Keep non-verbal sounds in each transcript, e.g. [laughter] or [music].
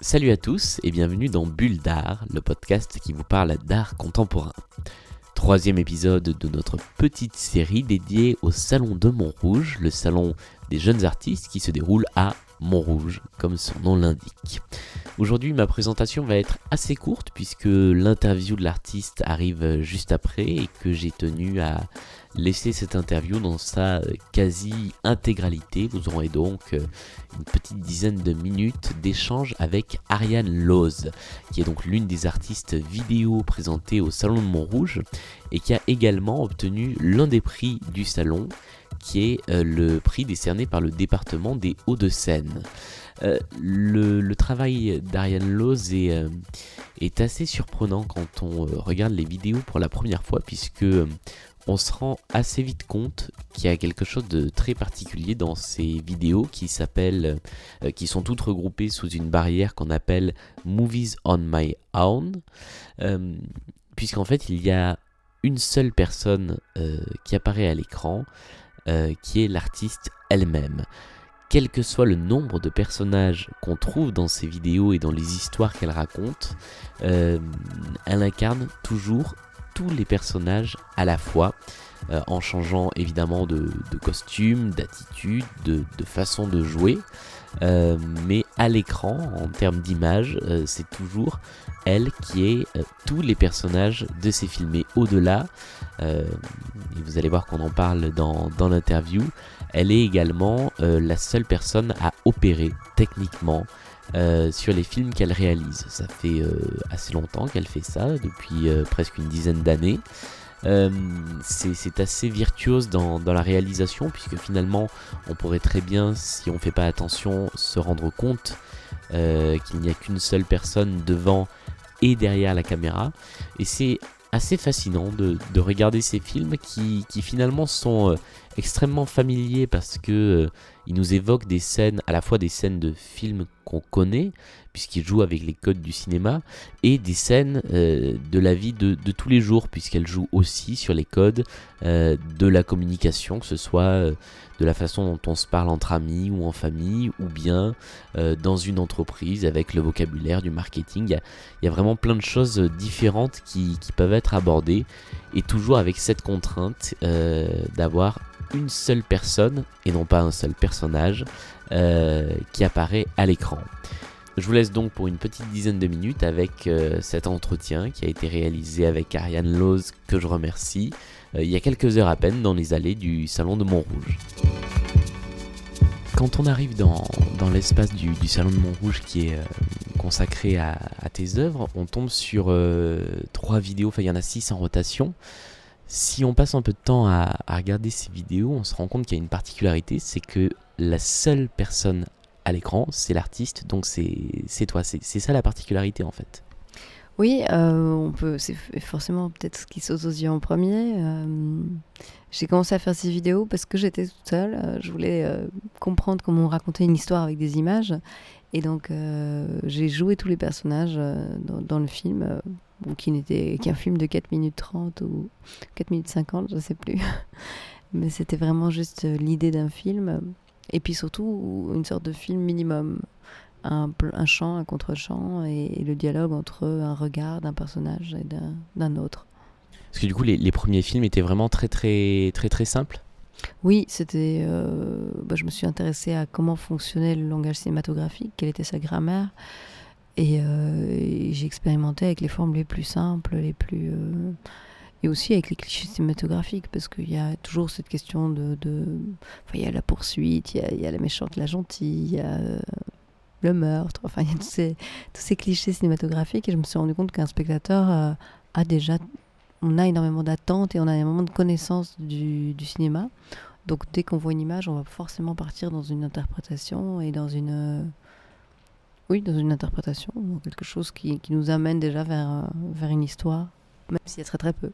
Salut à tous et bienvenue dans Bulle d'art, le podcast qui vous parle d'art contemporain. Troisième épisode de notre petite série dédiée au Salon de Montrouge, le salon des jeunes artistes qui se déroule à Montrouge, comme son nom l'indique. Aujourd'hui, ma présentation va être assez courte puisque l'interview de l'artiste arrive juste après et que j'ai tenu à laisser cette interview dans sa quasi-intégralité. Vous aurez donc euh, une petite dizaine de minutes d'échange avec Ariane Loz, qui est donc l'une des artistes vidéo présentées au Salon de Montrouge et qui a également obtenu l'un des prix du salon, qui est euh, le prix décerné par le département des Hauts-de-Seine. Euh, le, travail d'Ariane Loz est, est, assez surprenant quand on regarde les vidéos pour la première fois, puisque on se rend assez vite compte qu'il y a quelque chose de très particulier dans ces vidéos qui s'appellent, euh, qui sont toutes regroupées sous une barrière qu'on appelle Movies on My Own, euh, puisqu'en fait il y a une seule personne euh, qui apparaît à l'écran, qui est l'artiste elle-même. Quel que soit le nombre de personnages qu'on trouve dans ces vidéos et dans les histoires qu'elle raconte, elle incarne toujours les personnages à la fois, euh, en changeant évidemment de, costume, d'attitude, de, façon de jouer. Euh, mais à l'écran, en termes d'image, euh, c'est toujours elle qui est tous les personnages de ces films. Et au-delà, vous allez voir qu'on en parle dans l'interview, elle est également la seule personne à opérer techniquement euh, sur les films qu'elle réalise. Ça fait euh, assez longtemps qu'elle fait ça, depuis euh, presque une dizaine d'années. c'est assez virtuose dans, la réalisation, puisque finalement, on pourrait très bien, si on ne fait pas attention, se rendre compte qu'il n'y a qu'une seule personne devant et derrière la caméra. Et c'est assez fascinant de, regarder ces films qui, finalement sont extrêmement familiers parce que ils nous évoquent des scènes, à la fois des scènes de films qu'on connaît, puisqu'il joue avec les codes du cinéma, et des scènes euh, de la vie de, tous les jours, puisqu'elle joue aussi sur les codes euh, de la communication, que ce soit euh, de la façon dont on se parle entre amis ou en famille, ou bien dans une entreprise avec le vocabulaire du marketing. Il y, a, vraiment plein de choses différentes qui, peuvent être abordées, et toujours avec cette contrainte d'avoir une seule personne, et non pas un seul personnage, euh, qui apparaît à l'écran. Je vous laisse donc pour une petite dizaine de minutes avec euh, cet entretien qui a été réalisé avec Ariane Loz, que je remercie, euh, il y a quelques heures à peine dans les allées du Salon de Montrouge. Quand on arrive dans, l'espace du, Salon de Montrouge qui est consacré à, tes œuvres, on tombe sur trois vidéos, enfin il y en a six en rotation. Si on passe un peu de temps à, regarder ces vidéos, on se rend compte qu'il y a une particularité, c'est que la seule personne à l'écran, c'est l'artiste, donc c'est toi. C'est ça la particularité en fait. Oui, euh, on peut. C'est forcément peut-être ce qui saute aux yeux en premier. Euh, j'ai commencé à faire ces vidéos parce que j'étais toute seule. Euh, je voulais comprendre comment raconter une histoire avec des images, et donc j'ai joué tous les personnages dans, dans, le film qui n'était qu'un film de 4 minutes 30 ou 4 minutes 50, je ne sais plus. [laughs] Mais c'était vraiment juste euh, l'idée d'un film. Et puis surtout, une sorte de film minimum. Un, un chant, un contre-chant et, le dialogue entre un regard d'un personnage et d'un autre. Parce que du coup, les, premiers films étaient vraiment très, très, très, très simples oui, c'était. Euh, bah, je me suis intéressée à comment fonctionnait le langage cinématographique, quelle était sa grammaire, euh, et, j'ai expérimenté avec les formes les plus simples, les plus. Euh, et aussi avec les clichés cinématographiques, parce qu'il y a toujours cette question de. il y a la poursuite, il y a, la méchante, la gentille, il y a euh, le meurtre, enfin, il y a tous ces, tous ces clichés cinématographiques, et je me suis rendu compte qu'un spectateur a déjà. On a énormément d'attentes et on a énormément de connaissances du, du cinéma. Donc dès qu'on voit une image, on va forcément partir dans une interprétation et dans une oui, dans une interprétation, quelque chose qui, qui nous amène déjà vers, euh, vers une histoire, même s'il y a très très peu.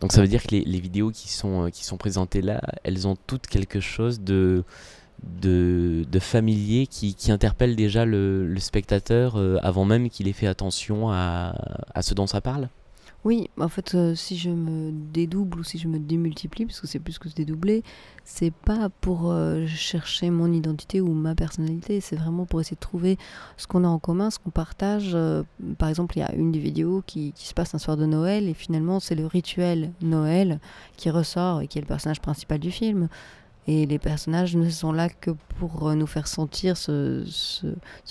Donc ça veut dire que les, les, vidéos qui sont, euh, qui sont présentées là, elles ont toutes quelque chose de, de, de familier qui, interpelle déjà le, spectateur euh, avant même qu'il ait fait attention à, ce dont ça parle? Oui, en fait, euh, si je me dédouble ou si je me démultiplie, parce que c'est plus que se dédoubler, c'est pas pour euh, chercher mon identité ou ma personnalité, c'est vraiment pour essayer de trouver ce qu'on a en commun, ce qu'on partage. Par exemple, il y a une des vidéos qui se passe un soir de Noël et finalement, c'est le rituel Noël qui ressort et qui est le personnage principal du film. Et les personnages ne sont là que pour euh, nous faire sentir ce,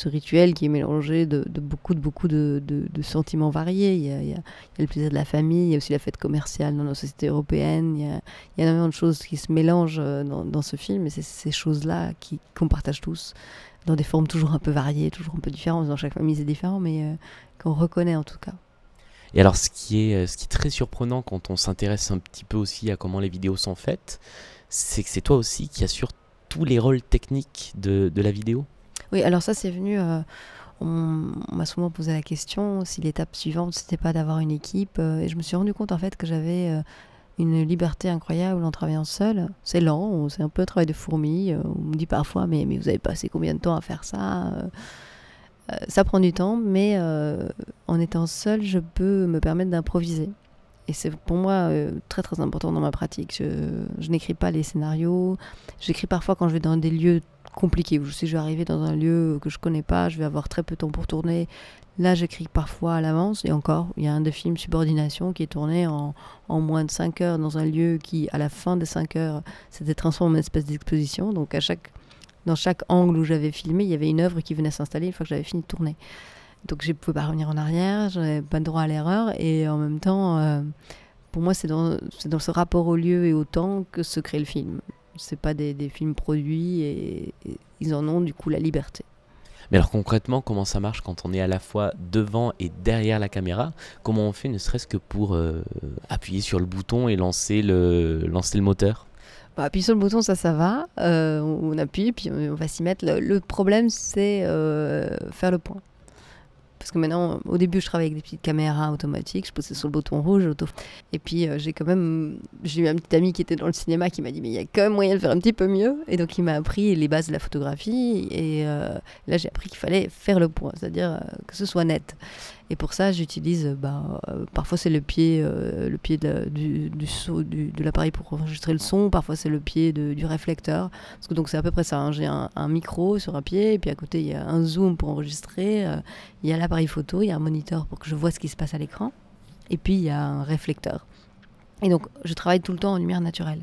rituel qui est mélangé de, beaucoup, de, beaucoup de, sentiments variés. Il y, a, le plaisir de la famille, il y a aussi la fête commerciale dans nos sociétés européennes. Il y a, il y énormément de choses qui se mélangent euh, dans, dans ce film et c'est ces choses-là qu'on partage tous dans des formes toujours un peu variées, toujours un peu différentes. Dans chaque famille, c'est différent, mais euh, qu'on reconnaît en tout cas. Et alors, ce qui est, ce qui est très surprenant quand on s'intéresse un petit peu aussi à comment les vidéos sont faites, c'est que c'est toi aussi qui assure tous les rôles techniques de, la vidéo Oui, alors ça c'est venu, euh, on, m'a souvent posé la question si l'étape suivante c'était pas d'avoir une équipe, euh, et je me suis rendu compte en fait que j'avais euh, une liberté incroyable en travaillant seul. C'est lent, c'est un peu un travail de fourmi, on me dit parfois mais, mais vous avez passé combien de temps à faire ça ça prend du temps, mais en étant seul, je peux me permettre d'improviser. Et c'est pour moi euh, très très important dans ma pratique. Je, n'écris pas les scénarios. J'écris parfois quand je vais dans des lieux compliqués, où je vais arriver dans un lieu que je connais pas, je vais avoir très peu de temps pour tourner. Là, j'écris parfois à l'avance. Et encore, il y a un des films Subordination qui est tourné en, moins de 5 heures dans un lieu qui, à la fin des 5 heures, s'était transformé en espèce d'exposition. Donc à chaque, dans chaque angle où j'avais filmé, il y avait une œuvre qui venait s'installer une fois que j'avais fini de tourner. Donc je ne pouvais pas revenir en arrière, je n'avais pas le droit à l'erreur. Et en même temps, euh, pour moi, c'est dans, dans, ce rapport au lieu et au temps que se crée le film. Ce pas des, des, films produits et, et, ils en ont du coup la liberté. Mais alors concrètement, comment ça marche quand on est à la fois devant et derrière la caméra? Comment on fait ne serait-ce que pour euh, appuyer sur le bouton et lancer le, lancer le moteur? Bah, appuyer sur le bouton, ça, ça va. Euh, on appuie, puis on va s'y mettre. Le, le problème, c'est faire le point. Parce que maintenant, au début, je travaillais avec des petites caméras automatiques, je posais sur le bouton rouge. Auto... Et puis, euh, j'ai quand même. J'ai eu un petit ami qui était dans le cinéma qui m'a dit Mais il y a quand même moyen de faire un petit peu mieux. Et donc, il m'a appris les bases de la photographie. Et euh, là, j'ai appris qu'il fallait faire le point, c'est-à-dire euh, que ce soit net. Et pour ça, j'utilise, bah, euh, parfois c'est le pied, euh, le pied de, du, du, du, de l'appareil pour enregistrer le son, parfois c'est le pied du réflecteur. Parce que donc c'est à peu près ça. Hein. J'ai un, micro sur un pied, et puis à côté il y a un zoom pour enregistrer, euh, il y a l'appareil photo, il y a un moniteur pour que je vois ce qui se passe à l'écran, et puis il y a un réflecteur. Et donc je travaille tout le temps en lumière naturelle.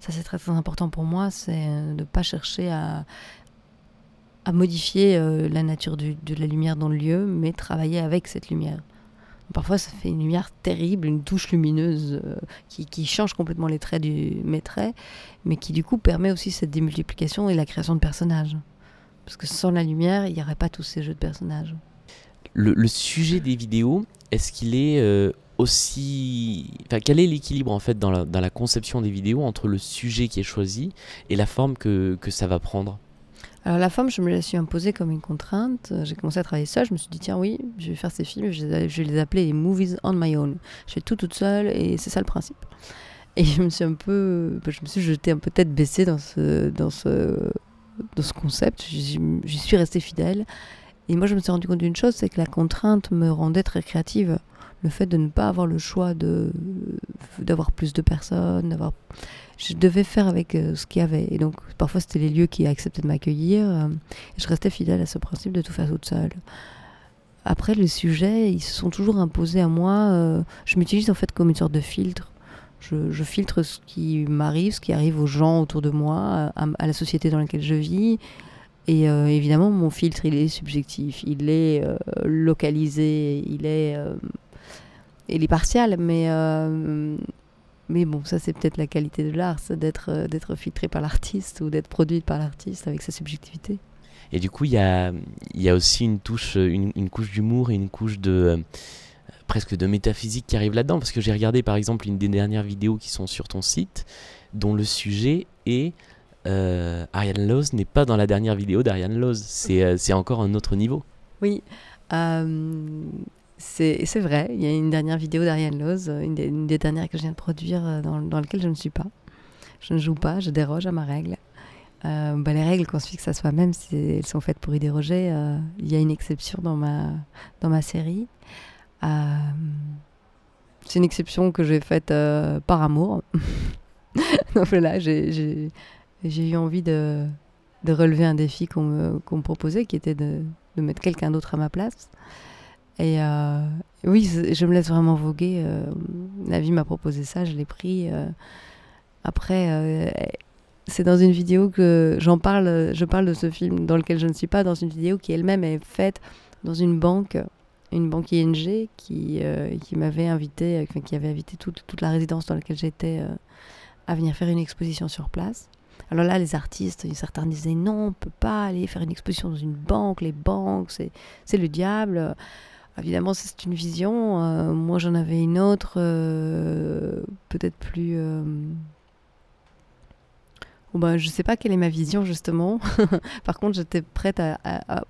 Ça c'est très, très important pour moi, c'est de ne pas chercher à à modifier euh, la nature de la lumière dans le lieu, mais travailler avec cette lumière. Parfois, ça fait une lumière terrible, une touche lumineuse euh, qui, change complètement les traits du mes traits, mais qui du coup permet aussi cette démultiplication et la création de personnages. Parce que sans la lumière, il n'y aurait pas tous ces jeux de personnages. Le, sujet des vidéos, est-ce qu'il est, euh, aussi... Quel est l'équilibre en fait dans la, conception des vidéos entre le sujet qui est choisi et la forme que ça va prendre? Alors la forme, je me la suis imposée comme une contrainte. J'ai commencé à travailler seule. Je me suis dit, tiens, oui, je vais faire ces films. Je vais les appeler les movies on my own. Je fais tout toute seule et c'est ça le principe. Et je me suis un peu, je me suis jetée un peu tête baissée dans ce, dans ce, dans ce concept. J'y suis restée fidèle. Et moi, je me suis rendu compte d'une chose, c'est que la contrainte me rendait très créative. Le fait de ne pas avoir le choix de d'avoir plus de personnes, d'avoir je devais faire avec euh, ce qu'il y avait. Et donc, parfois, c'était les lieux qui acceptaient de m'accueillir. Euh, je restais fidèle à ce principe de tout faire toute seule. Après, les sujets, ils se sont toujours imposés à moi. Euh, je m'utilise en fait comme une sorte de filtre. Je, filtre ce qui m'arrive, ce qui arrive aux gens autour de moi, à, la société dans laquelle je vis. Et évidemment, mon filtre, il est subjectif, il est localisé, il est, il est partial, mais mais bon, ça c'est peut-être la qualité de l'art, c'est d'être euh, d'être filtré par l'artiste ou d'être produit par l'artiste avec sa subjectivité. Et du coup, il y a, y a aussi une, touche, une, une couche d'humour et une couche de euh, presque de métaphysique qui arrive là-dedans. Parce que j'ai regardé par exemple une des dernières vidéos qui sont sur ton site, dont le sujet est euh, Ariane Lowe n'est pas dans la dernière vidéo d'Ariane Lowe. C'est euh, encore un autre niveau. Oui. C'est vrai, il y a une dernière vidéo d'Ariane Lowe, une, une, des dernières que je viens de produire, euh, dans, dans laquelle je ne suis pas. Je ne joue pas, je déroge à ma règle. Euh, bah, les règles qu'on se fixe à soi-même, elles sont faites pour y déroger, euh, il y a une exception dans ma, dans ma série. Euh, c'est une exception que j'ai faite euh, par amour. [laughs] Donc voilà, j'ai eu envie de, relever un défi qu'on me, me, proposait, qui était de mettre quelqu'un d'autre à ma place. Et euh, oui, je me laisse vraiment voguer. Euh, la vie m'a proposé ça, je l'ai pris. après, c'est dans une vidéo que j'en parle, je parle de ce film dans lequel je ne suis pas, dans une vidéo qui elle-même est faite dans une banque une banque ING qui, euh, qui m'avait invité, qui avait invité toute, toute la résidence dans laquelle j'étais euh, à venir faire une exposition sur place. Alors là, les artistes, certains disaient non, on ne peut pas aller faire une exposition dans une banque, les banques, c'est le diable. Évidemment, c'est une vision. Euh, moi, j'en avais une autre, peut-être plus ben, je ne sais pas quelle est ma vision justement. [laughs] Par contre, j'étais prête à,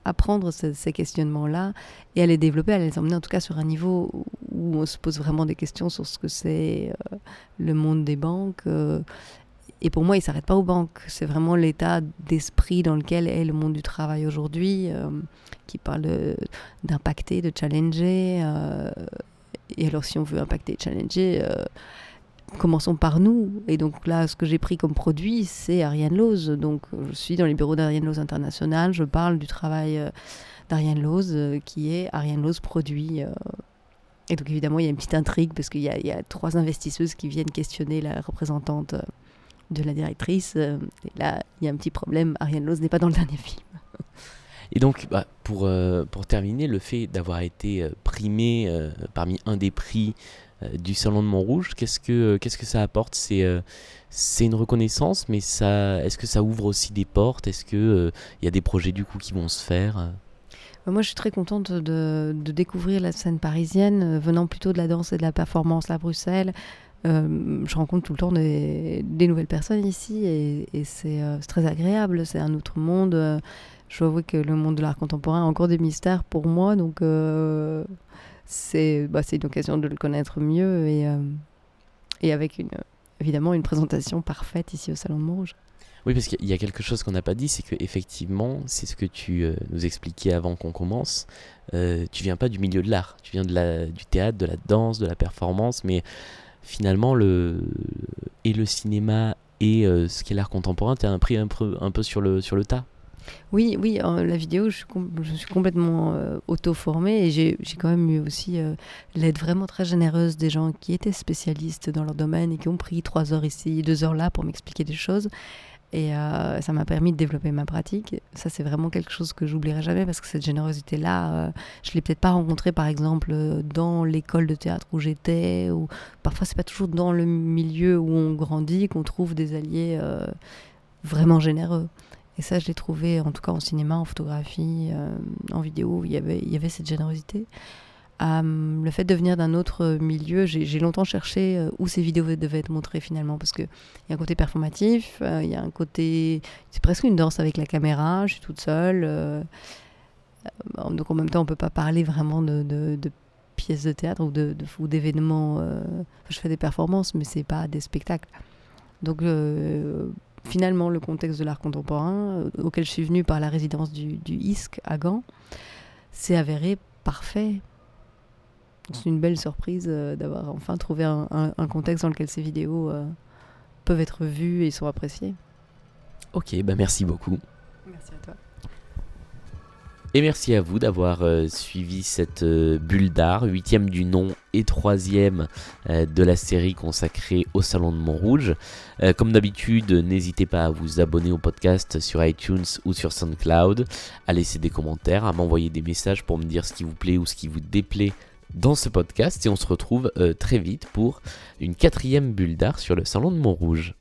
à, prendre ces questionnements-là et à les développer, à les emmener en tout cas sur un niveau où on se pose vraiment des questions sur ce que c'est euh, le monde des banques. Euh. et pour moi, il ne s'arrête pas aux banques. C'est vraiment l'état d'esprit dans lequel est le monde du travail aujourd'hui, euh, qui parle d'impacter, de, challenger. et alors, si on veut impacter, challenger commençons par nous. Et donc là, ce que j'ai pris comme produit, c'est Ariane Loz. Donc je suis dans les bureaux d'Ariane Loz International, je parle du travail euh, d'Ariane Loz, euh, qui est Ariane Loz produit. Euh. Et donc évidemment, il y a une petite intrigue, parce qu'il y, a trois investisseuses qui viennent questionner la représentante de la directrice. Et là, il y a un petit problème, Ariane Loz n'est pas dans le dernier film. Et donc, bah, pour, pour terminer, le fait d'avoir été primé parmi un des prix euh, du Salon de Montrouge. Qu'est-ce que, euh, qu'est-ce que ça apporte? C'est, euh, c'est une reconnaissance, mais ça, est-ce que ça ouvre aussi des portes? Est-ce qu'il il y a des projets du coup qui vont se faire? Moi, je suis très contente de, de, découvrir la scène parisienne, venant plutôt de la danse et de la performance à Bruxelles. Je rencontre tout le temps des, nouvelles personnes ici et, et c'est, très agréable. C'est un autre monde. je dois avouer que le monde de l'art contemporain a encore des mystères pour moi, donc c'est bah, une occasion de le connaître mieux et, euh, avec évidemment une présentation parfaite ici au Salon de Montrouge. Oui, parce qu'il y a quelque chose qu'on n'a pas dit, c'est que effectivement, c'est ce que tu euh, nous expliquais avant qu'on commence. Euh, tu viens pas du milieu de l'art, tu viens du théâtre, de la danse, de la performance, mais finalement, le, et le cinéma et euh, ce qu'est l'art contemporain, tu as pris un peu, un peu sur, le, sur le tas? Oui, oui, la vidéo, je suis complètement euh, auto-formée et j'ai quand même eu aussi euh, l'aide vraiment très généreuse des gens qui étaient spécialistes dans leur domaine et qui ont pris trois heures ici, deux heures là pour m'expliquer des choses. Et euh, ça m'a permis de développer ma pratique. Ça, c'est vraiment quelque chose que j'oublierai jamais parce que cette générosité-là, je l'ai peut-être pas rencontrée, par exemple, dans l'école de théâtre où j'étais, ou parfois c'est pas toujours dans le milieu où on grandit qu'on trouve des alliés vraiment généreux. Et ça, je l'ai trouvé, en tout cas en cinéma, en photographie, euh, en vidéo, il y avait, il y avait cette générosité. Euh, le fait de venir d'un autre milieu, j'ai longtemps cherché euh, où ces vidéos devaient être montrées finalement, parce qu'il y a un côté performatif, il y a un côté... C'est presque une danse avec la caméra, je suis toute seule. donc en même temps, on ne peut pas parler vraiment de, de, pièces de théâtre ou d'événements. je fais des performances, mais c'est pas des spectacles. Donc finalement le contexte de l'art contemporain, euh, auquel je suis venue par la résidence du, du ISC à Gand, s'est avéré parfait. C'est une belle surprise euh, d'avoir enfin trouvé un, contexte dans lequel ces vidéos euh, peuvent être vues et sont appréciées. Ok, bah merci beaucoup. Merci à toi. Et merci à vous d'avoir euh, suivi cette euh, bulle d'art, huitième du nom et troisième euh, de la série consacrée au Salon de Montrouge. comme d'habitude, n'hésitez pas à vous abonner au podcast sur iTunes ou sur SoundCloud, à laisser des commentaires, à m'envoyer des messages pour me dire ce qui vous plaît ou ce qui vous déplaît dans ce podcast. Et on se retrouve très vite pour une quatrième bulle d'art sur le Salon de Montrouge.